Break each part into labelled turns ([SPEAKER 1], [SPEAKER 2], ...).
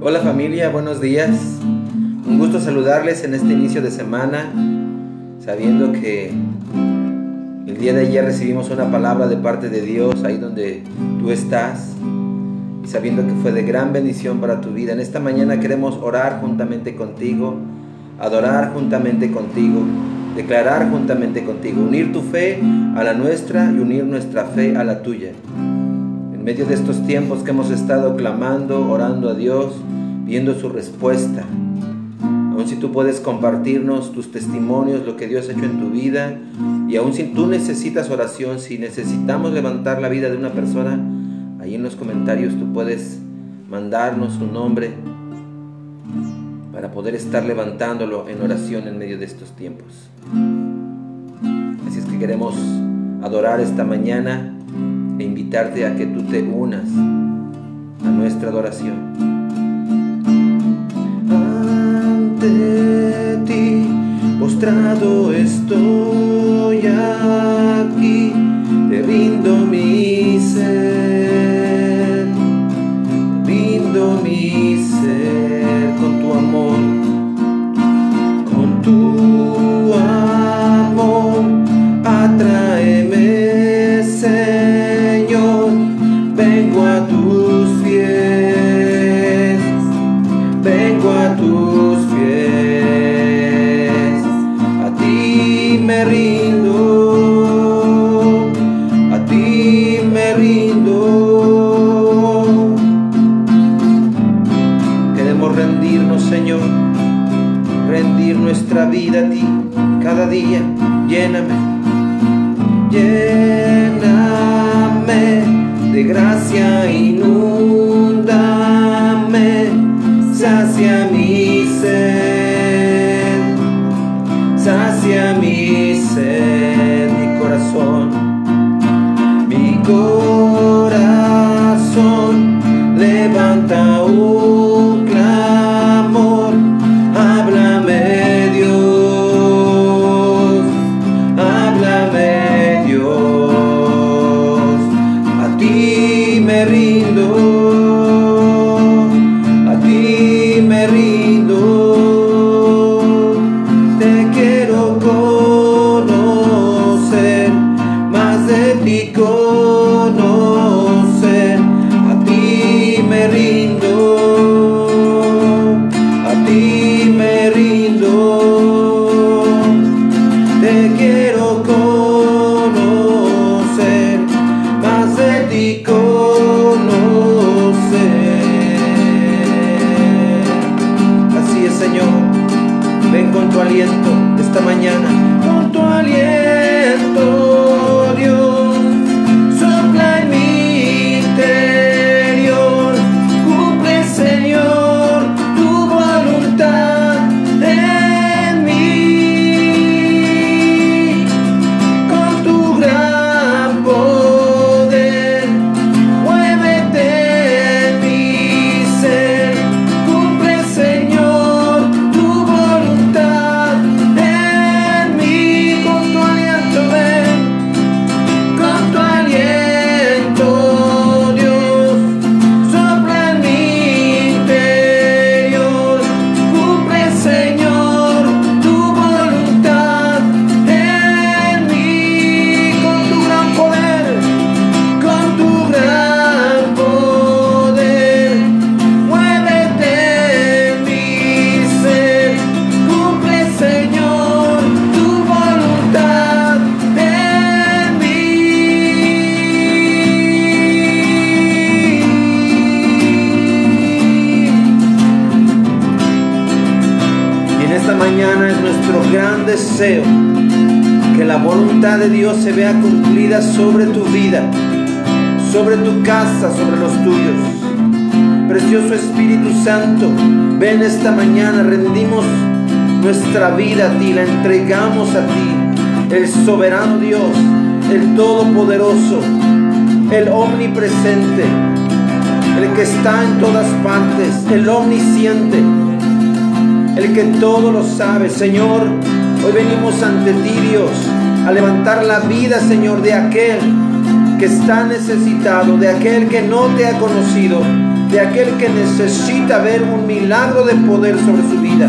[SPEAKER 1] Hola familia, buenos días. Un gusto saludarles en este inicio de semana, sabiendo que el día de ayer recibimos una palabra de parte de Dios ahí donde tú estás y sabiendo que fue de gran bendición para tu vida. En esta mañana queremos orar juntamente contigo, adorar juntamente contigo, declarar juntamente contigo, unir tu fe a la nuestra y unir nuestra fe a la tuya. En medio de estos tiempos que hemos estado clamando, orando a Dios, viendo su respuesta. Aun si tú puedes compartirnos tus testimonios, lo que Dios ha hecho en tu vida, y aun si tú necesitas oración, si necesitamos levantar la vida de una persona, ahí en los comentarios tú puedes mandarnos su nombre para poder estar levantándolo en oración en medio de estos tiempos. Así es que queremos adorar esta mañana invitarte a que tú te unas a nuestra adoración.
[SPEAKER 2] ante ti, postrado estoy Esta mañana. Se vea cumplida sobre tu vida, sobre tu casa, sobre los tuyos. Precioso Espíritu Santo, ven esta mañana, rendimos nuestra vida a ti, la entregamos a ti, el soberano Dios, el todopoderoso, el omnipresente, el que está en todas partes, el omnisciente, el que todo lo sabe. Señor, hoy venimos ante ti, Dios, a levantar la vida, Señor, de aquel que está necesitado, de aquel que no te ha conocido, de aquel que necesita ver un milagro de poder sobre su vida.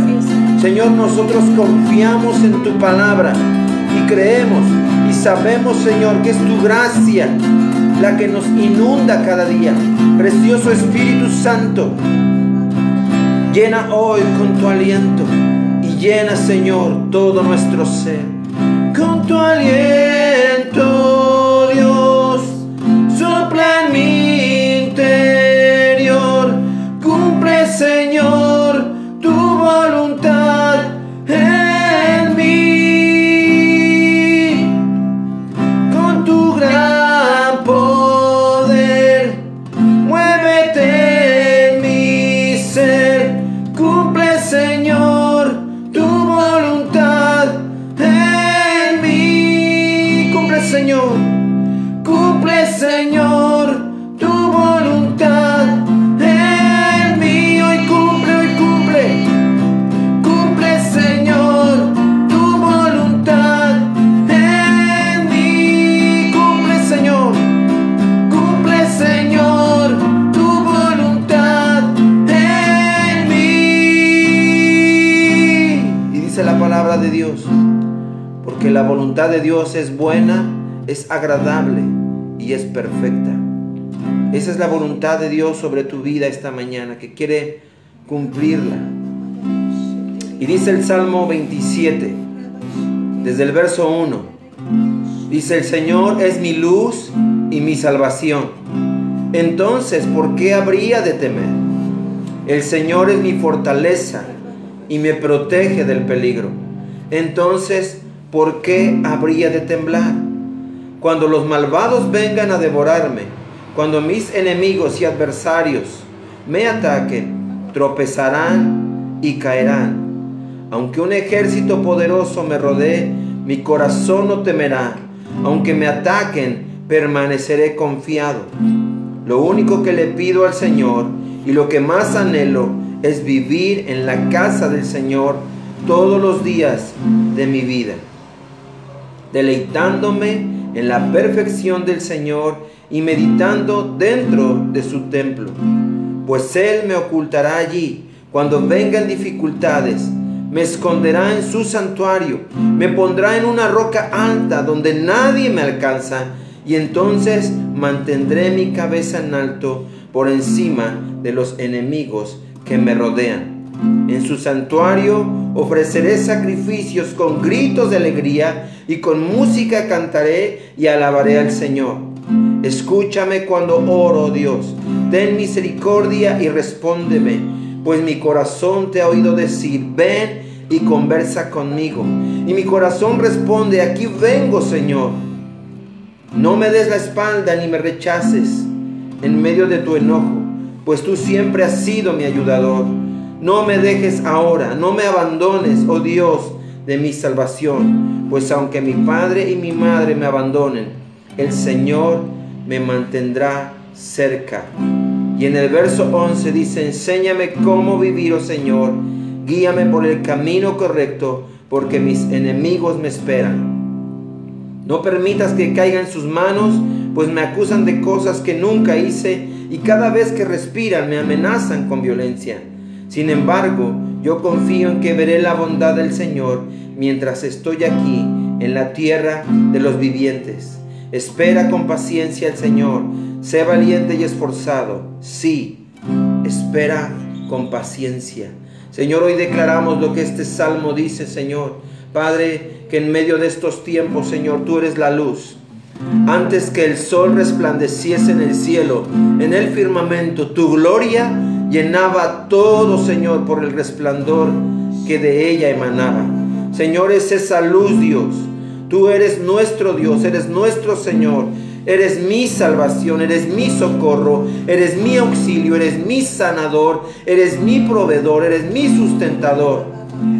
[SPEAKER 2] Señor, nosotros confiamos en tu palabra y creemos y sabemos, Señor, que es tu gracia la que nos inunda cada día. Precioso Espíritu Santo, llena hoy con tu aliento y llena, Señor, todo nuestro ser. Tu aliento, Dios es buena, es agradable y es perfecta. Esa es la voluntad de Dios sobre tu vida esta mañana, que quiere cumplirla. Y dice el Salmo 27, desde el verso 1. Dice, el Señor es mi luz y mi salvación. Entonces, ¿por qué habría de temer? El Señor es mi fortaleza y me protege del peligro. Entonces, ¿por qué habría de temblar? Cuando los malvados vengan a devorarme, cuando mis enemigos y adversarios me ataquen, tropezarán y caerán. Aunque un ejército poderoso me rodee, mi corazón no temerá. Aunque me ataquen, permaneceré confiado. Lo único que le pido al Señor y lo que más anhelo es vivir en la casa del Señor todos los días de mi vida, deleitándome en la perfección del Señor y meditando dentro de su templo. Pues Él me ocultará allí cuando vengan dificultades, me esconderá en su santuario, me pondrá en una roca alta donde nadie me alcanza, y entonces mantendré mi cabeza en alto por encima de los enemigos que me rodean. En su santuario ofreceré sacrificios con gritos de alegría y con música cantaré y alabaré al Señor. Escúchame cuando oro, Dios. Ten misericordia y respóndeme, pues mi corazón te ha oído decir, ven y conversa conmigo. Y mi corazón responde, aquí vengo, Señor. No me des la espalda ni me rechaces en medio de tu enojo, pues tú siempre has sido mi ayudador. No me dejes ahora, no me abandones, oh Dios, de mi salvación, pues aunque mi padre y mi madre me abandonen, el Señor me mantendrá cerca. Y en el verso 11 dice, enséñame cómo vivir, oh Señor, guíame por el camino correcto, porque mis enemigos me esperan. No permitas que caiga en sus manos, pues me acusan de cosas que nunca hice y cada vez que respiran me amenazan con violencia. Sin embargo, yo confío en que veré la bondad del Señor mientras estoy aquí en la tierra de los vivientes. Espera con paciencia al Señor, sé valiente y esforzado. Sí, espera con paciencia. Señor, hoy declaramos lo que este salmo dice, Señor. Padre, que en medio de estos tiempos, Señor, tú eres la luz. Antes que el sol resplandeciese en el cielo, en el firmamento, tu gloria llenaba todo, Señor, por el resplandor que de ella emanaba. Señor, es esa luz, Dios. Tú eres nuestro Dios, eres nuestro Señor. Eres mi salvación, eres mi socorro, eres mi auxilio, eres mi sanador, eres mi proveedor, eres mi sustentador.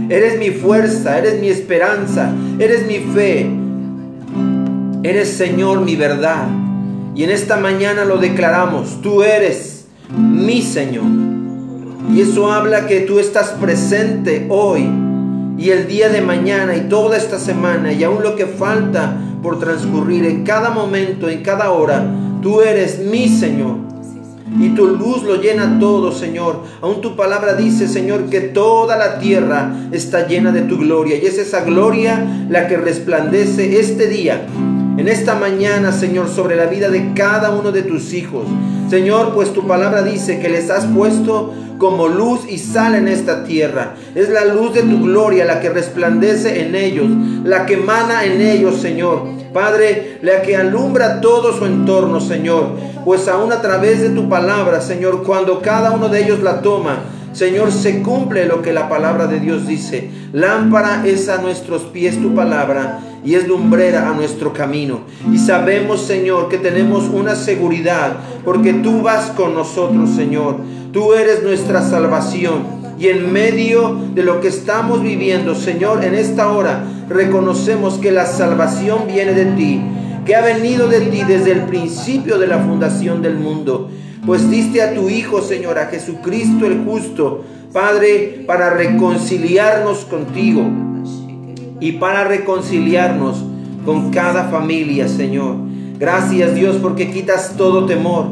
[SPEAKER 2] Eres mi fuerza, eres mi esperanza, eres mi fe. Eres Señor mi verdad. Y en esta mañana lo declaramos, tú eres mi Señor. Y eso habla que tú estás presente hoy y el día de mañana y toda esta semana y aún lo que falta por transcurrir en cada momento, en cada hora. Tú eres mi Señor. y tu luz lo llena todo, Señor. Aún tu palabra dice, Señor, que toda la tierra está llena de tu gloria y es esa gloria la que resplandece este día en esta mañana, Señor, sobre la vida de cada uno de tus hijos. Señor, pues tu palabra dice que les has puesto como luz y sal en esta tierra. Es la luz de tu gloria la que resplandece en ellos, la que emana en ellos, Señor. Padre, la que alumbra todo su entorno, Señor. Pues aún a través de tu palabra, Señor, cuando cada uno de ellos la toma, Señor, se cumple lo que la palabra de Dios dice. Lámpara es a nuestros pies tu palabra y es lumbrera a nuestro camino. Y sabemos, Señor, que tenemos una seguridad porque tú vas con nosotros, Señor. Tú eres nuestra salvación. Y en medio de lo que estamos viviendo, Señor, en esta hora reconocemos que la salvación viene de ti, que ha venido de ti desde el principio de la fundación del mundo. Pues diste a tu Hijo, Señor, a Jesucristo el justo, Padre, para reconciliarnos contigo y para reconciliarnos con cada familia, Señor. Gracias Dios porque quitas todo temor.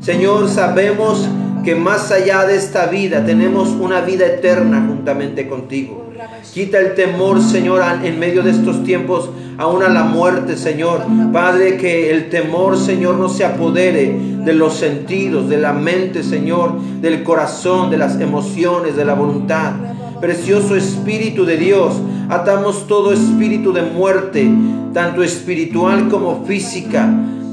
[SPEAKER 2] Señor, sabemos que más allá de esta vida tenemos una vida eterna juntamente contigo. Quita el temor, Señor, en medio de estos tiempos, aún a la muerte, Señor. Padre, que el temor, Señor, no se apodere de los sentidos, de la mente, Señor, del corazón, de las emociones, de la voluntad. Precioso Espíritu de Dios, atamos todo espíritu de muerte, tanto espiritual como física,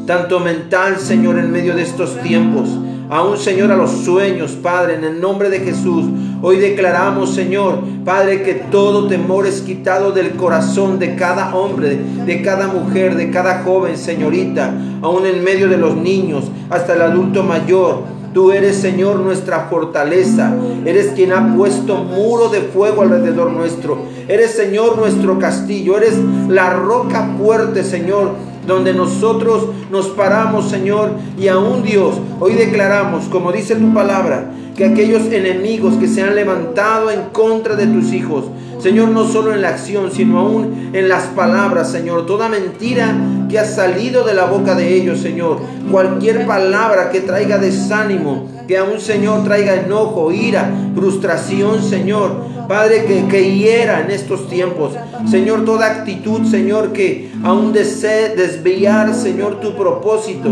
[SPEAKER 2] tanto mental, Señor, en medio de estos tiempos. Aún, Señor, a los sueños, Padre, en el nombre de Jesús. Hoy declaramos, Señor, Padre, que todo temor es quitado del corazón de cada hombre, de cada mujer, de cada joven, señorita, aún en medio de los niños, hasta el adulto mayor. Tú eres, Señor, nuestra fortaleza. Eres quien ha puesto muro de fuego alrededor nuestro. Eres, Señor, nuestro castillo. Eres la roca fuerte, Señor donde nosotros nos paramos, Señor, y aún Dios, hoy declaramos, como dice tu palabra, que aquellos enemigos que se han levantado en contra de tus hijos, Señor, no solo en la acción, sino aún en las palabras, Señor, toda mentira que ha salido de la boca de ellos, Señor, cualquier palabra que traiga desánimo, que aún, Señor, traiga enojo, ira, frustración, Señor, Padre, que, que hiera en estos tiempos. Señor, toda actitud, Señor, que aún desee desviar, Señor, tu propósito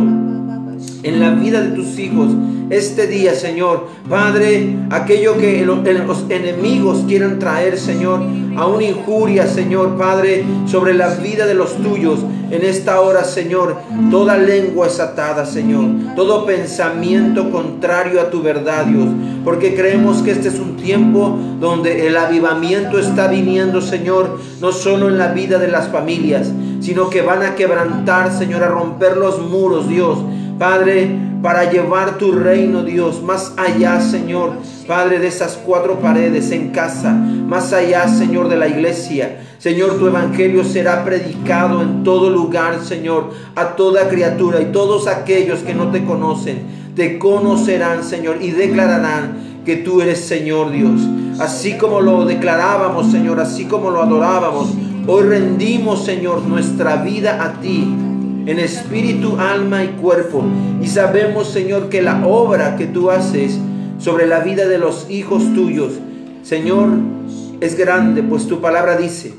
[SPEAKER 2] en la vida de tus hijos este día, Señor. Padre, aquello que los enemigos quieran traer, Señor, a una injuria, Señor, Padre, sobre la vida de los tuyos. En esta hora, Señor, toda lengua es atada, Señor. Todo pensamiento contrario a tu verdad, Dios. Porque creemos que este es un tiempo donde el avivamiento está viniendo, Señor, no solo en la vida de las familias, sino que van a quebrantar, Señor, a romper los muros, Dios Padre, para llevar tu reino, Dios, más allá, Señor, Padre, de esas cuatro paredes en casa, más allá, Señor, de la iglesia. Señor, tu evangelio será predicado en todo lugar, Señor, a toda criatura y todos aquellos que no te conocen, te conocerán, Señor, y declararán que tú eres Señor Dios. Así como lo declarábamos, Señor, así como lo adorábamos, hoy rendimos, Señor, nuestra vida a ti en espíritu, alma y cuerpo. Y sabemos, Señor, que la obra que tú haces sobre la vida de los hijos tuyos, Señor, es grande, pues tu palabra dice,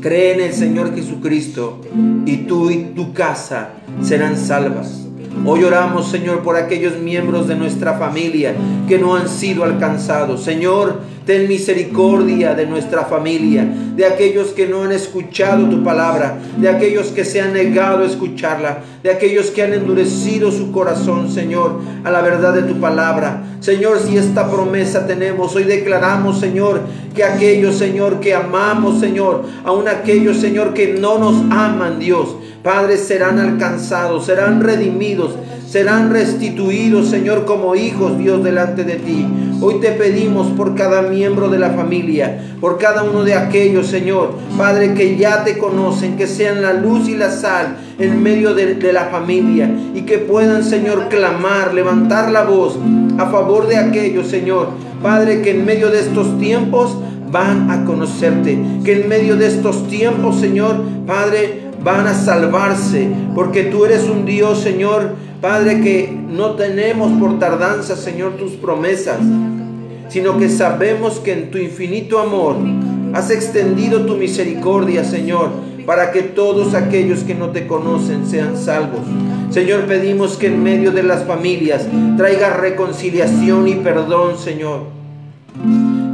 [SPEAKER 2] cree en el Señor Jesucristo y tú y tu casa serán salvas. Hoy oramos, Señor, por aquellos miembros de nuestra familia que no han sido alcanzados. Señor, ten misericordia de nuestra familia, de aquellos que no han escuchado tu palabra, de aquellos que se han negado a escucharla, de aquellos que han endurecido su corazón, Señor, a la verdad de tu palabra. Señor, si esta promesa tenemos, hoy declaramos, Señor, que aquellos, Señor, que amamos, Señor, aun aquellos, Señor, que no nos aman, Dios, Padres serán alcanzados, serán redimidos, serán restituidos, Señor, como hijos, Dios, delante de ti. Hoy te pedimos por cada miembro de la familia, por cada uno de aquellos, Señor, Padre, que ya te conocen, que sean la luz y la sal en medio de, de la familia y que puedan, Señor, clamar, levantar la voz a favor de aquellos, Señor, Padre, que en medio de estos tiempos van a conocerte, que en medio de estos tiempos, Señor, Padre, van a salvarse, porque tú eres un Dios, Señor, Padre, que no tenemos por tardanza, Señor, tus promesas, sino que sabemos que en tu infinito amor has extendido tu misericordia, Señor, para que todos aquellos que no te conocen sean salvos. Señor, pedimos que en medio de las familias traiga reconciliación y perdón, Señor.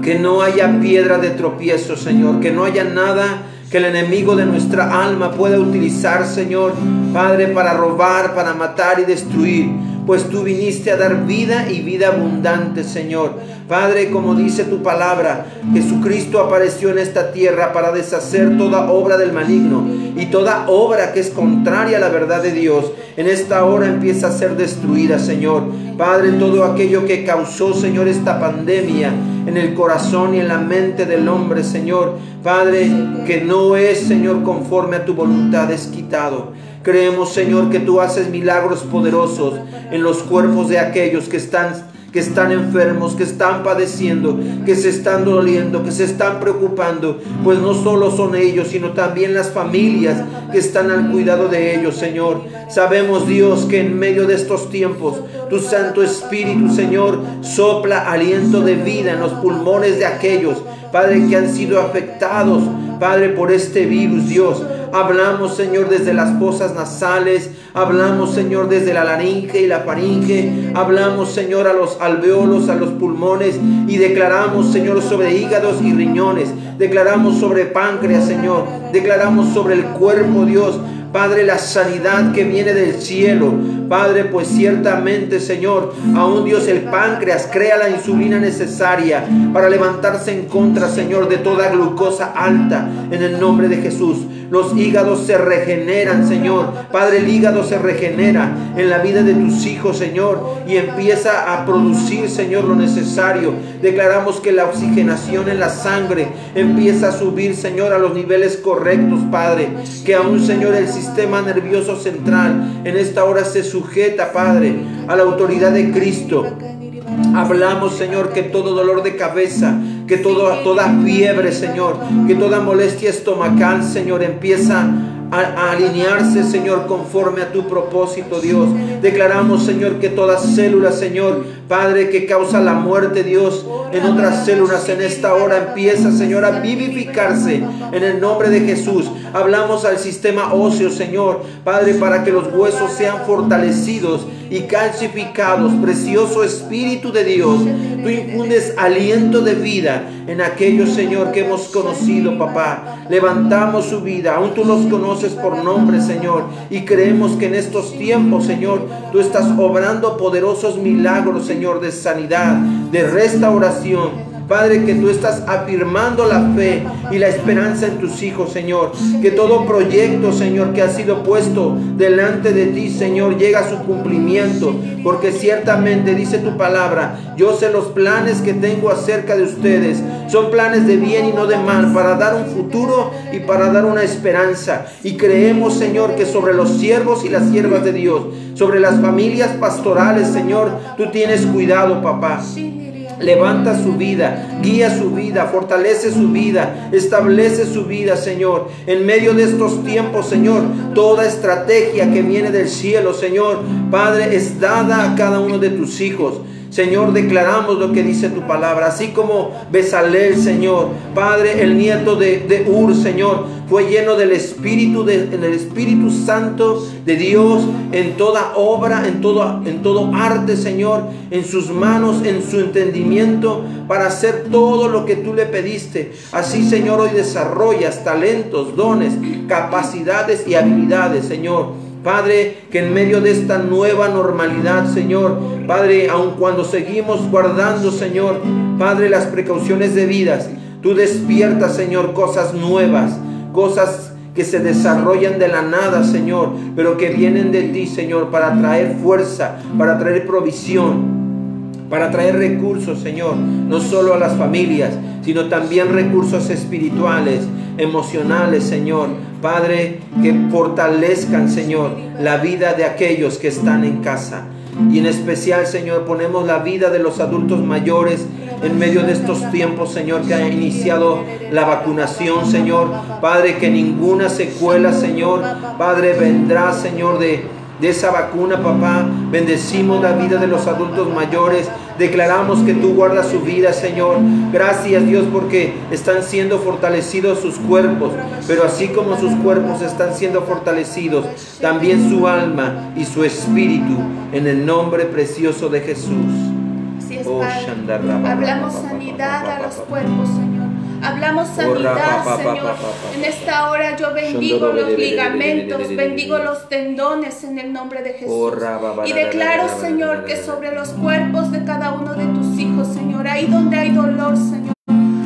[SPEAKER 2] Que no haya piedra de tropiezo, Señor. Que no haya nada que el enemigo de nuestra alma pueda utilizar, Señor, Padre, para robar, para matar y destruir pues tú viniste a dar vida y vida abundante, Señor. Padre, como dice tu palabra, Jesucristo apareció en esta tierra para deshacer toda obra del maligno y toda obra que es contraria a la verdad de Dios. En esta hora empieza a ser destruida, Señor. Padre, todo aquello que causó, Señor, esta pandemia en el corazón y en la mente del hombre, Señor. Padre, que no es, Señor, conforme a tu voluntad, es quitado. Creemos, Señor, que tú haces milagros poderosos en los cuerpos de aquellos que están que están enfermos, que están padeciendo, que se están doliendo, que se están preocupando, pues no solo son ellos, sino también las familias que están al cuidado de ellos, Señor. Sabemos, Dios, que en medio de estos tiempos, tu Santo Espíritu, Señor, sopla aliento de vida en los pulmones de aquellos, Padre, que han sido afectados, Padre, por este virus, Dios. Hablamos, Señor, desde las fosas nasales. Hablamos, Señor, desde la laringe y la faringe. Hablamos, Señor, a los alveolos, a los pulmones. Y declaramos, Señor, sobre hígados y riñones. Declaramos sobre páncreas, Señor. Declaramos sobre el cuerpo, Dios. Padre, la sanidad que viene del cielo. Padre, pues ciertamente, Señor, aún Dios el páncreas crea la insulina necesaria para levantarse en contra, Señor, de toda glucosa alta en el nombre de Jesús. Los hígados se regeneran, Señor. Padre, el hígado se regenera en la vida de tus hijos, Señor, y empieza a producir, Señor, lo necesario. Declaramos que la oxigenación en la sangre empieza a subir, Señor, a los niveles correctos, Padre. Que aún, Señor, el nervioso central en esta hora se sujeta, Padre, a la autoridad de Cristo. Hablamos, Señor, que todo dolor de cabeza, que todo, toda fiebre, Señor, que toda molestia estomacal, Señor, empieza a, alinearse, Señor, conforme a tu propósito, Dios. Declaramos, Señor, que toda célula, Señor, Padre, que causa la muerte, Dios, en otras células en esta hora empieza, Señor, a vivificarse en el nombre de Jesús. Hablamos al sistema óseo, Señor, Padre, para que los huesos sean fortalecidos y calcificados. Precioso Espíritu de Dios, tú infundes aliento de vida en aquellos, Señor, que hemos conocido, papá. Levantamos su vida, aún tú los conoces por nombre, Señor, y creemos que en estos tiempos, Señor, tú estás obrando poderosos milagros, Señor, de sanidad, de restauración Padre, que tú estás afirmando la fe y la esperanza en tus hijos, Señor. Que todo proyecto, Señor, que ha sido puesto delante de ti, Señor, llega a su cumplimiento. Porque ciertamente dice tu palabra, yo sé los planes que tengo acerca de ustedes. Son planes de bien y no de mal, para dar un futuro y para dar una esperanza. Y creemos, Señor, que sobre los siervos y las siervas de Dios, sobre las familias pastorales, Señor, tú tienes cuidado, papá. Levanta su vida, guía su vida, fortalece su vida, establece su vida, Señor. En medio de estos tiempos, Señor, toda estrategia que viene del cielo, Señor, Padre, es dada a cada uno de tus hijos. Señor, declaramos lo que dice tu palabra, así como Besalel, Señor, Padre, el nieto de, Ur, Señor, fue lleno del Espíritu, del Espíritu Santo de Dios en toda obra, en todo, en todo arte, Señor, en sus manos, en su entendimiento, para hacer todo lo que tú le pediste. Así, Señor, hoy desarrollas talentos, dones, capacidades y habilidades, Señor Padre, que en medio de esta nueva normalidad, Señor, Padre, aun cuando seguimos guardando, Señor, Padre, las precauciones debidas, tú despiertas, Señor, cosas nuevas, cosas que se desarrollan de la nada, Señor, pero que vienen de ti, Señor, para traer fuerza, para traer provisión, para traer recursos, Señor, no solo a las familias, sino también recursos espirituales, emocionales, Señor. Padre, que fortalezcan, Señor, la vida de aquellos que están en casa. Y en especial, Señor, ponemos la vida de los adultos mayores en medio de estos tiempos, Señor, que ha iniciado la vacunación, Señor. Padre, que ninguna secuela, Señor, Padre, vendrá, Señor, de de esa vacuna, papá. Bendecimos la vida de los adultos mayores. Declaramos que tú guardas su vida, Señor. Gracias, Dios, porque están siendo fortalecidos sus cuerpos. Pero así como sus cuerpos están siendo fortalecidos, también su alma y su espíritu. En el nombre precioso de Jesús.
[SPEAKER 3] Así es, Padre. Hablamos sanidad a los cuerpos, Señor. Hablamos sanidad, Señor. En esta hora yo bendigo los ligamentos, bendigo los tendones en el nombre de Jesús. Y declaro, Señor, que sobre los cuerpos de cada uno de tus hijos, Señor, ahí donde hay dolor, Señor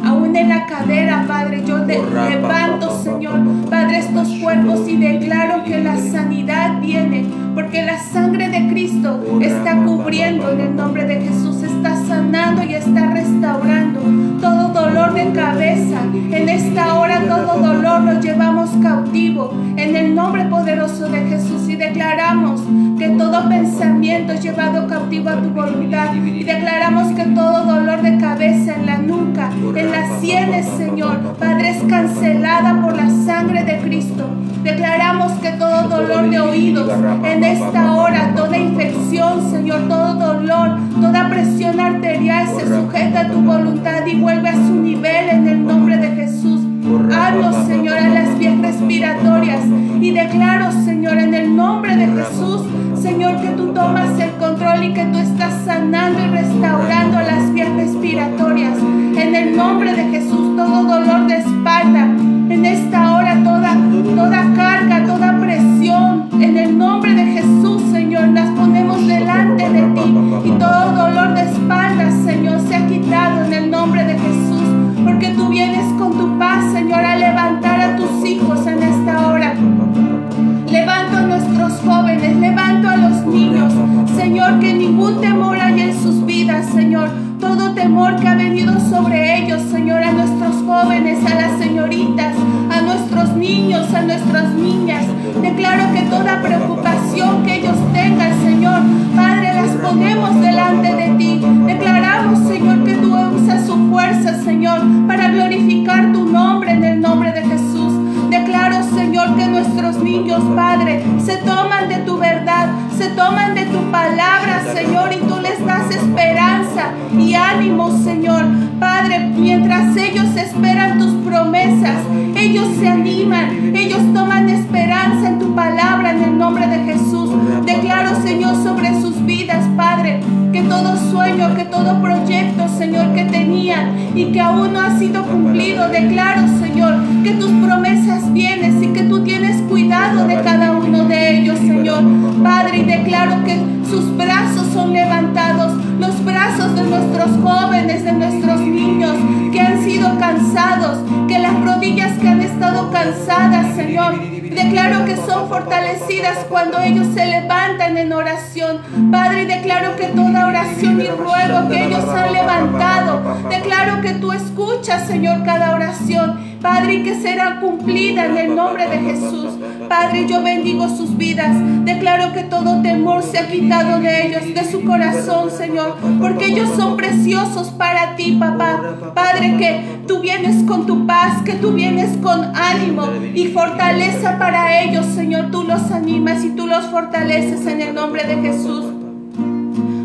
[SPEAKER 3] aún en la cadera, Padre, yo te levanto, Señor, Padre, estos cuerpos y declaro que la sanidad viene, porque la sangre de Cristo está cubriendo en el nombre de Jesús, está sanando y está restaurando todo dolor de cabeza. En esta hora todo dolor lo llevamos cautivo en el nombre poderoso de Jesús y declaramos que todo pensamiento es llevado cautivo a tu voluntad y declaramos que todo dolor de cabeza en la nuca, en las sienes, Señor, Padre, es cancelada por la sangre de Cristo. Declaramos que todo dolor de oídos en esta hora, toda infección, Señor, todo dolor, toda presión arterial se sujeta a tu voluntad y vuelve a su nivel en el nombre de Jesús. Hablo, Señor, a las vías respiratorias y declaro, Señor, en el nombre de Jesús, Señor, que tú tomas el control y que tú estás sanando y restaurando las vías respiratorias. En el nombre de Jesús, todo dolor de espalda, en esta hora toda, toda carga, toda que tus promesas vienes y que tú tienes cuidado de cada uno de ellos, Señor. Padre, y declaro que sus brazos son levantados, los brazos de nuestros jóvenes, de nuestros niños que han sido cansados, que las rodillas que han estado cansadas, Señor, declaro que son fortalecidas cuando ellos se levantan en oración. Padre, declaro que toda oración y ruego que ellos han levantado, declaro que tú escuchas, Señor, cada oración. Padre, que será cumplida en el nombre de Jesús. Padre, yo bendigo sus vidas. Declaro que todo temor se ha quitado de ellos, de su corazón, Señor, porque ellos son preciosos para ti, papá. Padre, que tú vienes con tu paz, que tú vienes con ánimo y fortaleza para ellos, Señor. Tú los animas y tú los fortaleces en el nombre de Jesús.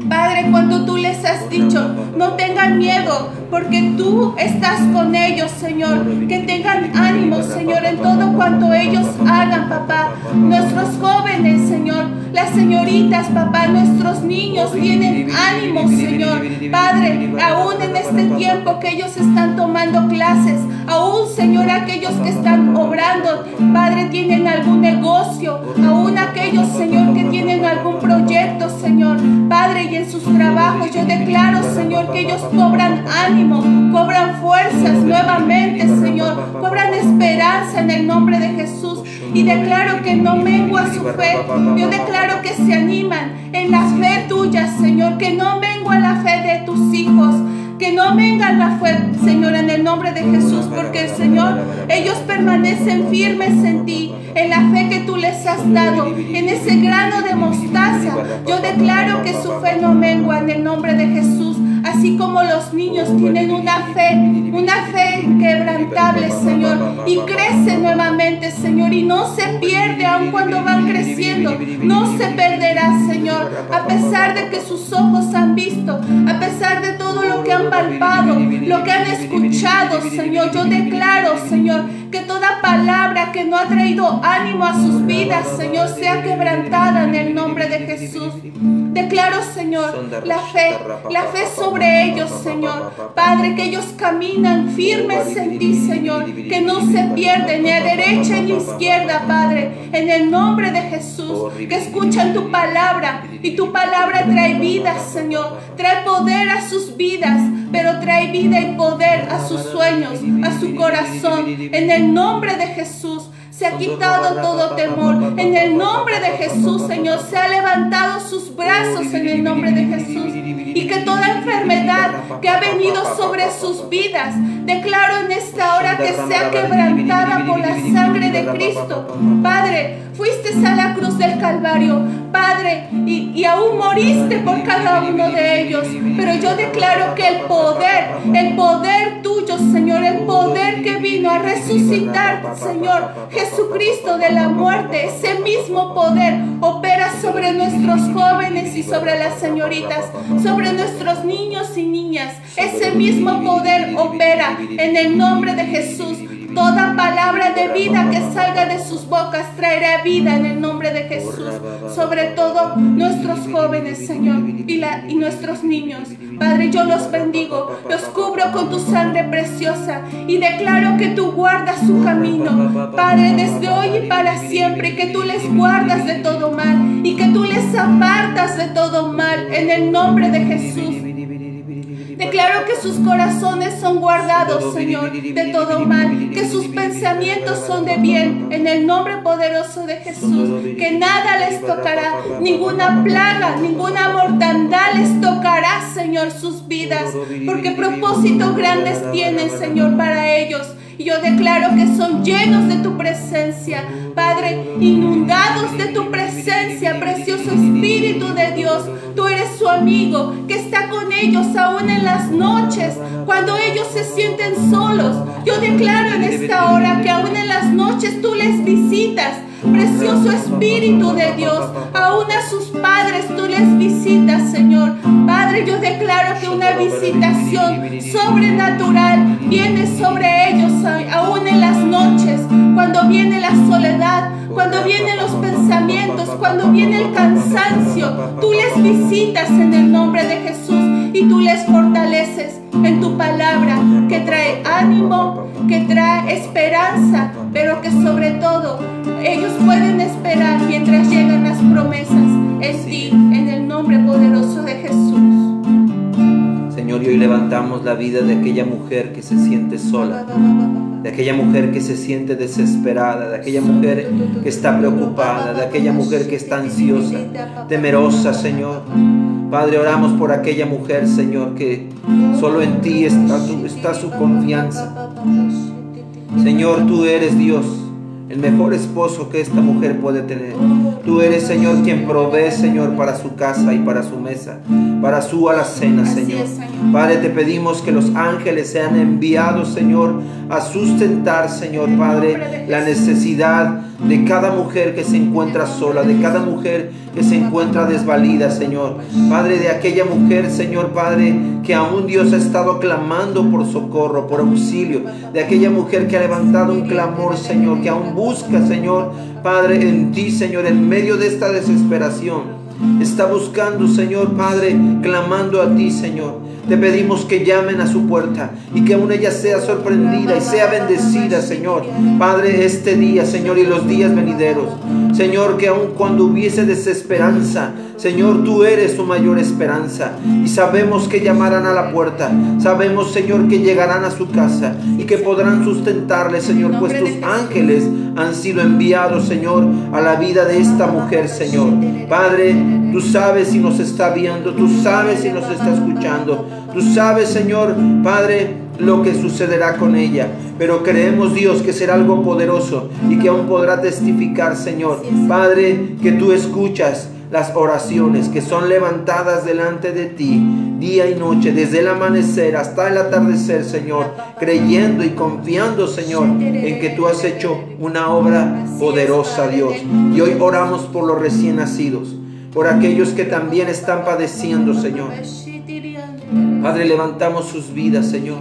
[SPEAKER 3] Padre, cuando tú les has dicho, no tengan miedo, porque tú estás con ellos, Señor. Que tengan ánimo, Señor, en todo cuanto ellos hagan, papá. Nuestros jóvenes, Señor, las señoritas, papá, nuestros niños tienen ánimo, Señor. Padre, aún en este tiempo que ellos están tomando clases, aún, Señor, aquellos que están obrando, Padre, tienen algún negocio, aún aquellos, Señor, que tienen algún proyecto, Señor. Padre, y en sus trabajos yo declaro, Señor, que ellos cobran ánimo, cobran fuerzas nuevamente, Señor, cobran esperanza en el nombre de Jesús. Y declaro que no mengua su fe. Yo declaro que se animan en la fe tuya, Señor, que no mengua la fe de tus hijos. Que no venga la fe, Señor, en el nombre de Jesús, porque el Señor, ellos permanecen firmes en ti, en la fe que tú les has dado, en ese grano de mostaza. Yo declaro que su fe no mengua en el nombre de Jesús. Así como los niños tienen una fe, una fe inquebrantable, Señor, y crece nuevamente, Señor, y no se pierde aun cuando van creciendo, no se perderá, Señor, a pesar de que sus ojos han visto, a pesar de todo lo que han palpado, lo que han escuchado, Señor, yo declaro, Señor, que toda palabra que no ha traído ánimo a sus vidas, Señor, sea quebrantada en el nombre de Jesús. Declaro, Señor, la fe, la fe sobre ellos, Señor. Padre, que ellos caminan firmes en ti, Señor, que no se pierden ni a derecha ni a izquierda, Padre, en el nombre de Jesús, que escuchan tu palabra y tu palabra trae vida, Señor, trae poder a sus vidas, pero trae vida y poder a sus sueños, a su corazón, en el nombre de Jesús. Se ha quitado todo temor. En el nombre de Jesús, Señor, se ha levantado sus brazos en el nombre de Jesús. Y que toda enfermedad que ha venido sobre sus vidas, declaro en esta hora que sea quebrantada la sangre de Cristo. Padre, fuiste a la cruz del Calvario, Padre, y, aún moriste por cada uno de ellos. Pero yo declaro que el poder, el poder tuyo, Señor, el poder que vino a resucitar, Señor, Jesucristo de la muerte, ese mismo poder opera sobre nuestros jóvenes y sobre las señoritas, sobre nuestros niños y niñas. Ese mismo poder opera en el nombre de Jesús. Toda palabra de vida que salga de sus bocas traerá vida en el nombre de Jesús. Sobre todo nuestros jóvenes, Señor, y, nuestros niños. Padre, yo los bendigo, los cubro con tu sangre preciosa y declaro que tú guardas su camino. Padre, desde hoy y para siempre, que tú les guardas de todo mal y que tú les apartas de todo mal en el nombre de Jesús. Declaro que sus corazones son guardados, Señor, de todo mal, que sus pensamientos son de bien, en el nombre poderoso de Jesús, que nada les tocará, ninguna plaga, ninguna mortandad les tocará, Señor, sus vidas, porque propósitos grandes tienen, Señor, para ellos. Y yo declaro que son llenos de tu presencia, Padre, inundados de tu presencia, precioso Espíritu de Dios. Tú eres su amigo que está con ellos aún en las noches, cuando ellos se sienten solos. Yo declaro en esta hora que aún en las noches tú les visitas. Precioso Espíritu de Dios, aún a sus padres tú les visitas, Señor. Padre, yo declaro que una visitación sobrenatural viene sobre ellos, aún en las noches, cuando viene la soledad, cuando vienen los pensamientos, cuando viene el cansancio. Tú les visitas en el nombre de Jesús y tú les fortaleces en tu palabra que trae ánimo, que trae esperanza, pero que sobre todo ellos pueden esperar mientras llegan las promesas en ti, en el nombre poderoso de Jesús.
[SPEAKER 2] Señor, y hoy levantamos la vida de aquella mujer que se siente sola, de aquella mujer que se siente desesperada, de aquella mujer que está preocupada, de aquella mujer que está ansiosa, temerosa, Señor. Padre, oramos por aquella mujer, Señor, que solo en ti está, está su confianza. Señor, tú eres Dios el mejor esposo que esta mujer puede tener. Tú eres, Señor, quien provee, Señor, para su casa y para su mesa, para su alacena, Señor. Padre, te pedimos que los ángeles sean enviados, Señor, a sustentar, Señor, Padre, la necesidad de cada mujer que se encuentra sola, de cada mujer que se encuentra desvalida, Señor. Padre, de aquella mujer, Señor Padre, que aún Dios ha estado clamando por socorro, por auxilio. De aquella mujer que ha levantado un clamor, Señor, que aún busca, Señor, Padre, en ti, Señor, en medio de esta desesperación. Está buscando, Señor Padre, clamando a ti, Señor. Te pedimos que llamen a su puerta y que aún ella sea sorprendida y sea bendecida, Señor. Padre, este día, Señor, y los días venideros. Señor, que aun cuando hubiese desesperanza, Señor, tú eres su mayor esperanza. Y sabemos que llamarán a la puerta. Sabemos, Señor, que llegarán a su casa y que podrán sustentarle, Señor, pues tus ángeles han sido enviados, Señor, a la vida de esta mujer, Señor. Padre, tú sabes si nos está viendo, tú sabes si nos está escuchando. Tú sabes, Señor, Padre, lo que sucederá con ella. Pero creemos, Dios, que será algo poderoso y que aún podrá testificar, Señor. Padre, que tú escuchas las oraciones que son levantadas delante de ti día y noche, desde el amanecer hasta el atardecer, Señor, creyendo y confiando, Señor, en que tú has hecho una obra poderosa, Dios. Y hoy oramos por los recién nacidos, por aquellos que también están padeciendo, Señor. Padre, levantamos sus vidas, Señor.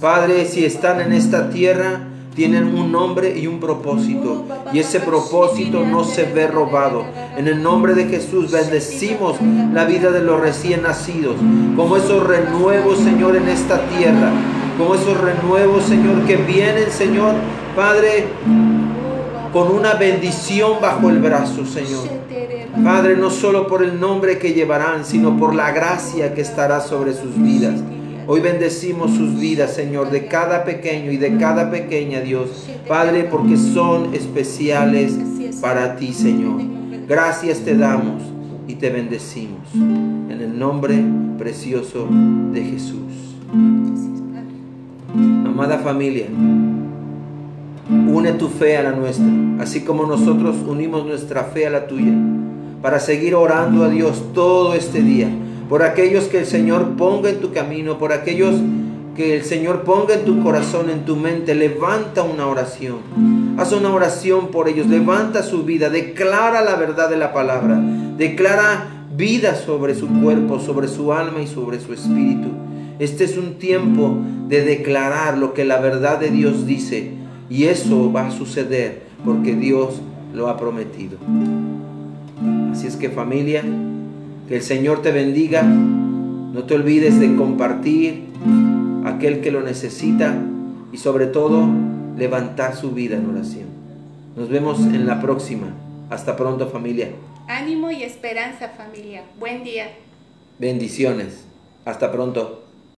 [SPEAKER 2] Padre, si están en esta tierra, tienen un nombre y un propósito. Y ese propósito no se ve robado. En el nombre de Jesús bendecimos la vida de los recién nacidos. Como esos renuevos, Señor, en esta tierra. Como esos renuevos, Señor, que vienen, Señor, Padre, con una bendición bajo el brazo, Señor. Padre, no solo por el nombre que llevarán, sino por la gracia que estará sobre sus vidas. Hoy bendecimos sus vidas, Señor, de cada pequeño y de cada pequeña, Dios. Padre, porque son especiales para ti, Señor. Gracias te damos y te bendecimos. En el nombre precioso de Jesús. Amada familia, une tu fe a la nuestra, así como nosotros unimos nuestra fe a la tuya, para seguir orando a Dios todo este día por aquellos que el Señor ponga en tu camino, por aquellos que el Señor ponga en tu corazón, en tu mente, levanta una oración. Haz una oración por ellos, levanta su vida, declara la verdad de la palabra, declara vida sobre su cuerpo, sobre su alma y sobre su espíritu. Este es un tiempo de declarar lo que la verdad de Dios dice y eso va a suceder porque Dios lo ha prometido. Así es que familia, que el Señor te bendiga. No te olvides de compartir a aquel que lo necesita y sobre todo levantar su vida en oración. Nos vemos en la próxima. Hasta pronto familia.
[SPEAKER 3] Ánimo y esperanza familia. Buen día.
[SPEAKER 2] Bendiciones. Hasta pronto.